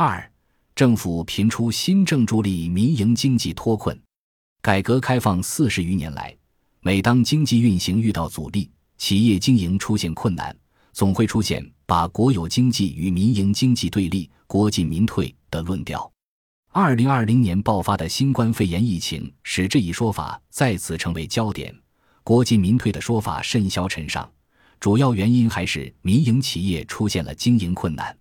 二、政府频出新政助力民营经济脱困。改革开放四十余年来，每当经济运行遇到阻力，企业经营出现困难，总会出现把国有经济与民营经济对立、国进民退的论调。二零二零年爆发的新冠肺炎疫情，使这一说法再次成为焦点。国进民退的说法甚嚣尘上，主要原因还是民营企业出现了经营困难。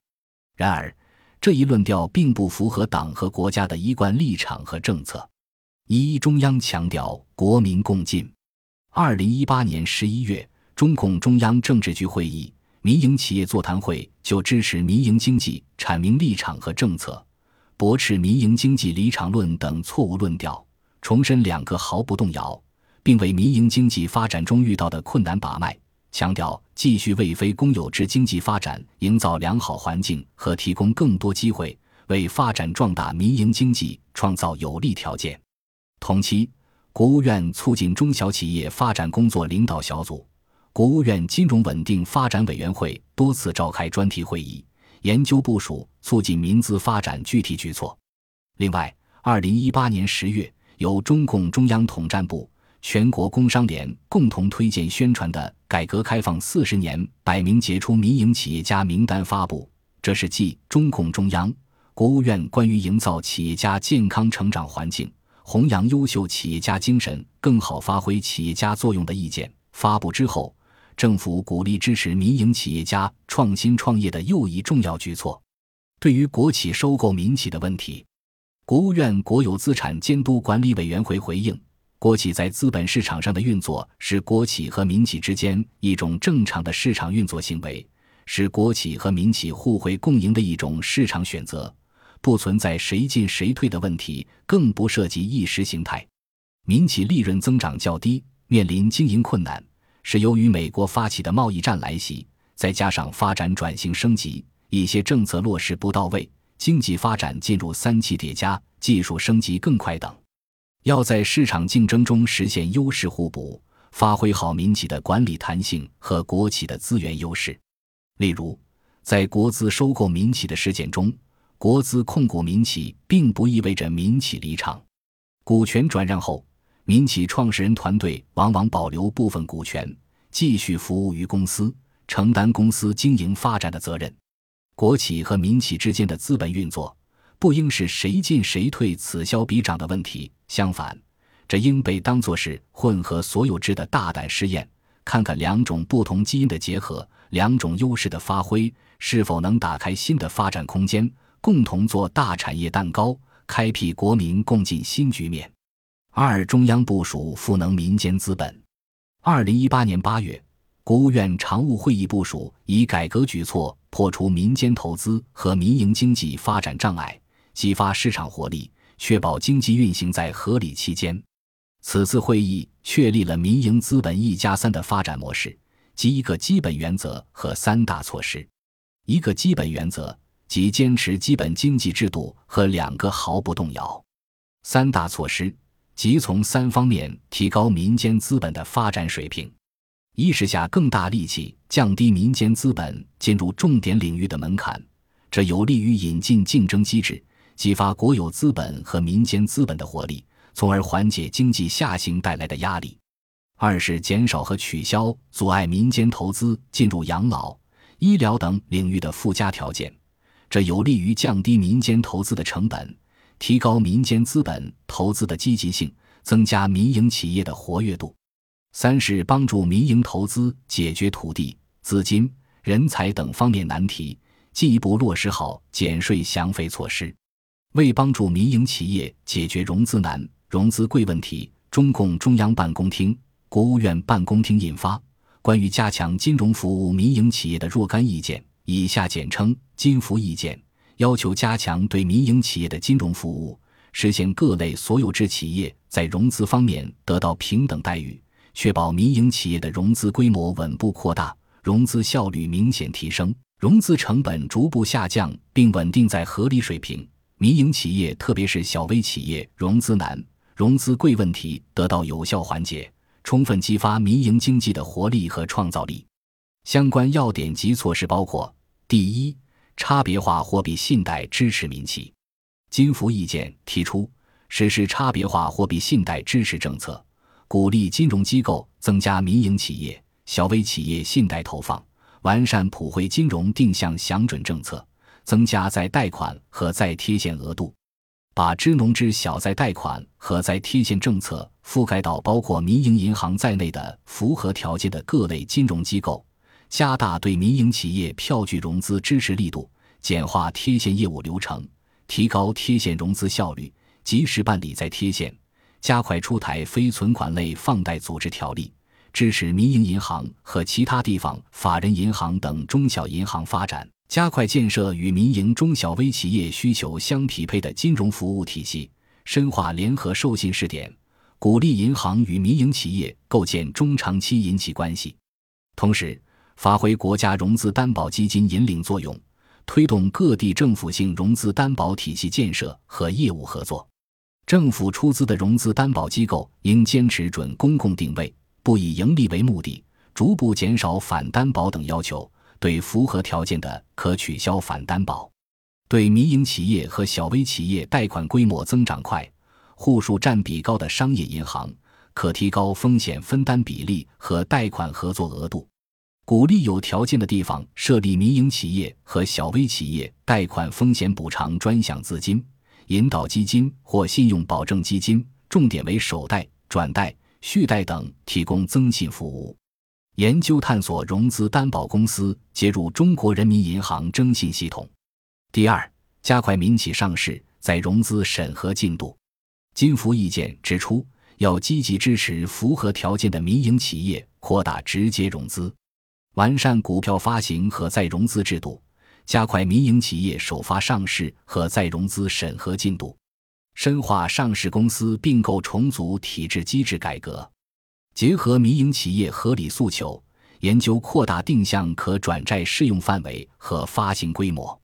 然而，这一论调并不符合党和国家的一贯立场和政策。一中央强调国民共进。二零一八年十一月，中共中央政治局会议民营企业座谈会就支持民营经济阐明立场和政策，驳斥民营经济离场论等错误论调，重申两个毫不动摇，并为民营经济发展中遇到的困难把脉，强调继续为非公有制经济发展营造良好环境和提供更多机会，为发展壮大民营经济创造有利条件。同期，国务院促进中小企业发展工作领导小组、国务院金融稳定发展委员会多次召开专题会议，研究部署促进民资发展具体举措。另外，二零一八年十月，由中共中央统战部、全国工商联共同推荐宣传的《改革开放四十年百名杰出民营企业家名单》发布，这是继中共中央、国务院关于营造企业家健康成长环境。弘扬优秀企业家精神，更好发挥企业家作用的意见发布之后，政府鼓励支持民营企业家创新创业的又一重要举措。对于国企收购民企的问题，国务院国有资产监督管理委员会回应：国企在资本市场上的运作是国企和民企之间一种正常的市场运作行为，是国企和民企互惠共赢的一种市场选择。不存在谁进谁退的问题，更不涉及意识形态。民企利润增长较低，面临经营困难，是由于美国发起的贸易战来袭，再加上发展转型升级，一些政策落实不到位，经济发展进入三期叠加，技术升级更快等。要在市场竞争中实现优势互补，发挥好民企的管理弹性和国企的资源优势。例如，在国资收购民企的事件中。国资控股民企，并不意味着民企离场。股权转让后，民企创始人团队往往保留部分股权，继续服务于公司，承担公司经营发展的责任。国企和民企之间的资本运作，不应是谁进谁退、此消彼长的问题。相反，这应被当作是混合所有制的大胆试验，看看两种不同基因的结合，两种优势的发挥，是否能打开新的发展空间。共同做大产业蛋糕，开辟国民共进新局面。二、中央部署赋能民间资本。二零一八年八月，国务院常务会议部署以改革举措破除民间投资和民营经济发展障碍，激发市场活力，确保经济运行在合理期间。此次会议确立了民营资本“一加三”的发展模式及一个基本原则和三大措施。一个基本原则。即坚持基本经济制度和两个毫不动摇，三大措施即从三方面提高民间资本的发展水平：一是下更大力气降低民间资本进入重点领域的门槛，这有利于引进竞争机制，激发国有资本和民间资本的活力，从而缓解经济下行带来的压力；二是减少和取消阻碍民间投资进入养老、医疗等领域的附加条件。这有利于降低民间投资的成本，提高民间资本投资的积极性，增加民营企业的活跃度。三是帮助民营投资解决土地、资金、人才等方面难题，进一步落实好减税降费措施。为帮助民营企业解决融资难、融资贵问题，中共中央办公厅、国务院办公厅印发《关于加强金融服务民营企业的若干意见》。以下简称“金服意见”，要求加强对民营企业的金融服务，实现各类所有制企业在融资方面得到平等待遇，确保民营企业的融资规模稳步扩大，融资效率明显提升，融资成本逐步下降并稳定在合理水平。民营企业，特别是小微企业，融资难、融资贵问题得到有效缓解，充分激发民营经济的活力和创造力。相关要点及措施包括。第一，差别化货币信贷支持民企。金服意见提出，实施差别化货币信贷支持政策，鼓励金融机构增加民营企业、小微企业信贷投放，完善普惠金融定向降准政策，增加再贷款和再贴现额度。把支农支小再贷款和再贴现政策覆盖到包括民营银行在内的符合条件的各类金融机构，加大对民营企业票据融资支持力度，简化贴现业务流程，提高贴现融资效率，及时办理再贴现，加快出台非存款类放贷组织条例，支持民营银行和其他地方法人银行等中小银行发展。加快建设与民营中小微企业需求相匹配的金融服务体系，深化联合授信试点，鼓励银行与民营企业构建中长期银企关系。同时，发挥国家融资担保基金引领作用，推动各地政府性融资担保体系建设和业务合作。政府出资的融资担保机构应坚持准公共定位，不以盈利为目的，逐步减少反担保等要求。对符合条件的，可取消反担保；对民营企业和小微企业贷款规模增长快、户数占比高的商业银行，可提高风险分担比例和贷款合作额度，鼓励有条件的地方设立民营企业和小微企业贷款风险补偿专项资金、引导基金或信用保证基金，重点为首贷、转贷、续贷等，提供增信服务。研究探索融资担保公司接入中国人民银行征信系统。第二，加快民企上市再融资审核进度。金服意见指出，要积极支持符合条件的民营企业扩大直接融资，完善股票发行和再融资制度，加快民营企业首发上市和再融资审核进度，深化上市公司并购重组体制机制改革。结合民营企业合理诉求，研究扩大定向可转债适用范围和发行规模，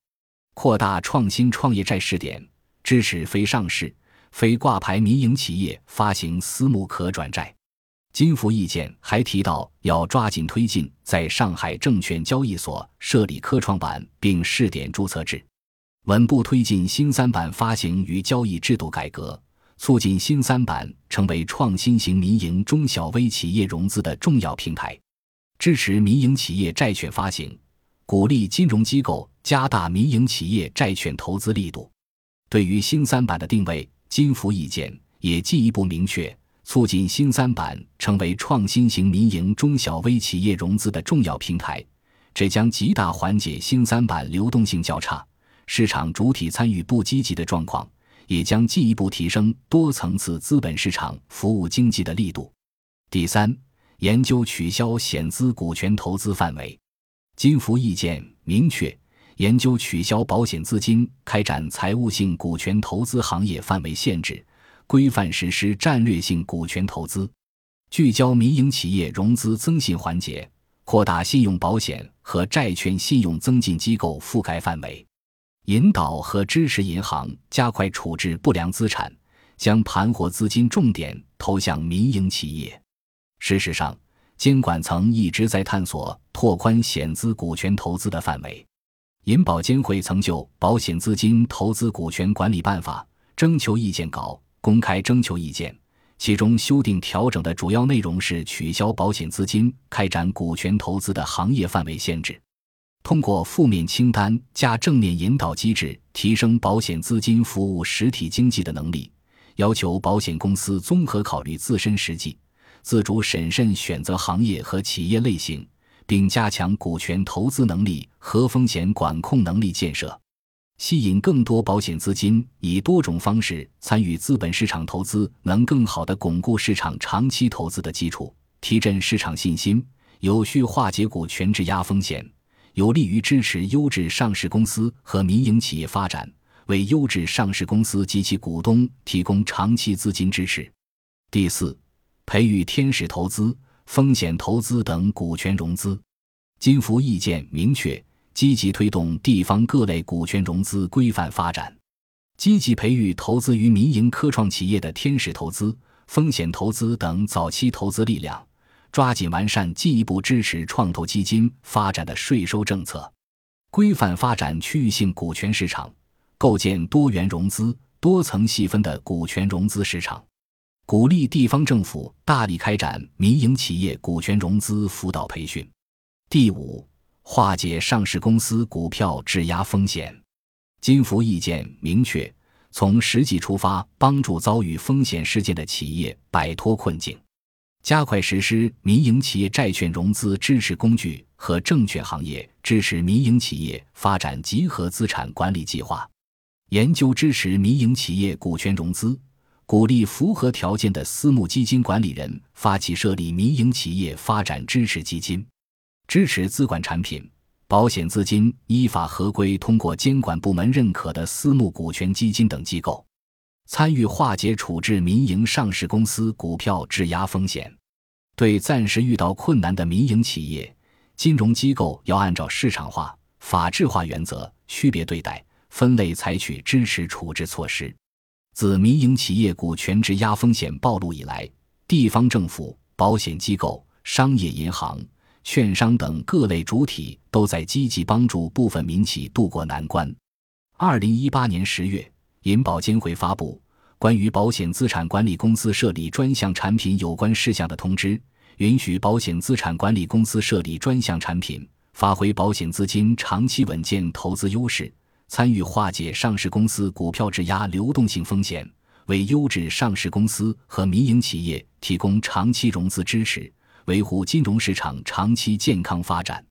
扩大创新创业债试点，支持非上市、非挂牌民营企业发行私募可转债。金服意见还提到，要抓紧推进在上海证券交易所设立科创板并试点注册制，稳步推进新三板发行与交易制度改革。促进新三板成为创新型民营中小微企业融资的重要平台，支持民营企业债券发行，鼓励金融机构加大民营企业债券投资力度。对于新三板的定位，金服意见也进一步明确，促进新三板成为创新型民营中小微企业融资的重要平台，这将极大缓解新三板流动性较差、市场主体参与不积极的状况。也将进一步提升多层次资本市场服务经济的力度。第三，研究取消险资股权投资范围。金服意见明确，研究取消保险资金开展财务性股权投资行业范围限制，规范实施战略性股权投资，聚焦民营企业融资增信环节，扩大信用保险和债券信用增进机构覆盖范围。引导和支持银行加快处置不良资产，将盘活资金重点投向民营企业。事实上，监管层一直在探索拓宽险资股权投资的范围。银保监会曾就《保险资金投资股权管理办法》征求意见稿公开征求意见，其中修订调整的主要内容是取消保险资金开展股权投资的行业范围限制。通过负面清单加正面引导机制，提升保险资金服务实体经济的能力。要求保险公司综合考虑自身实际，自主审慎选择行业和企业类型，并加强股权投资能力和风险管控能力建设，吸引更多保险资金以多种方式参与资本市场投资，能更好地巩固市场长期投资的基础，提振市场信心，有序化解股权质押风险。有利于支持优质上市公司和民营企业发展，为优质上市公司及其股东提供长期资金支持。第四，培育天使投资、风险投资等股权融资。金服意见明确，积极推动地方各类股权融资规范发展，积极培育投资于民营科创企业的天使投资、风险投资等早期投资力量。抓紧完善进一步支持创投基金发展的税收政策，规范发展区域性股权市场，构建多元融资、多层细分的股权融资市场，鼓励地方政府大力开展民营企业股权融资辅导培训。第五，化解上市公司股票质押风险。金服意见明确，从实际出发，帮助遭遇风险事件的企业摆脱困境，加快实施民营企业债券融资支持工具和证券行业支持民营企业发展集合资产管理计划，研究支持民营企业股权融资，鼓励符合条件的私募基金管理人发起设立民营企业发展支持基金，支持资管产品。保险资金依法合规通过监管部门认可的私募股权基金等机构，参与化解处置民营上市公司股票质押风险。对暂时遇到困难的民营企业，金融机构要按照市场化、法治化原则区别对待、分类采取支持处置措施。自民营企业股权质押风险暴露以来，地方政府、保险机构、商业银行。券商等各类主体都在积极帮助部分民企渡过难关。二零一八年十月，银保监会发布关于保险资产管理公司设立专项产品有关事项的通知，允许保险资产管理公司设立专项产品，发挥保险资金长期稳健投资优势，参与化解上市公司股票质押流动性风险，为优质上市公司和民营企业提供长期融资支持。维护金融市场长期健康发展。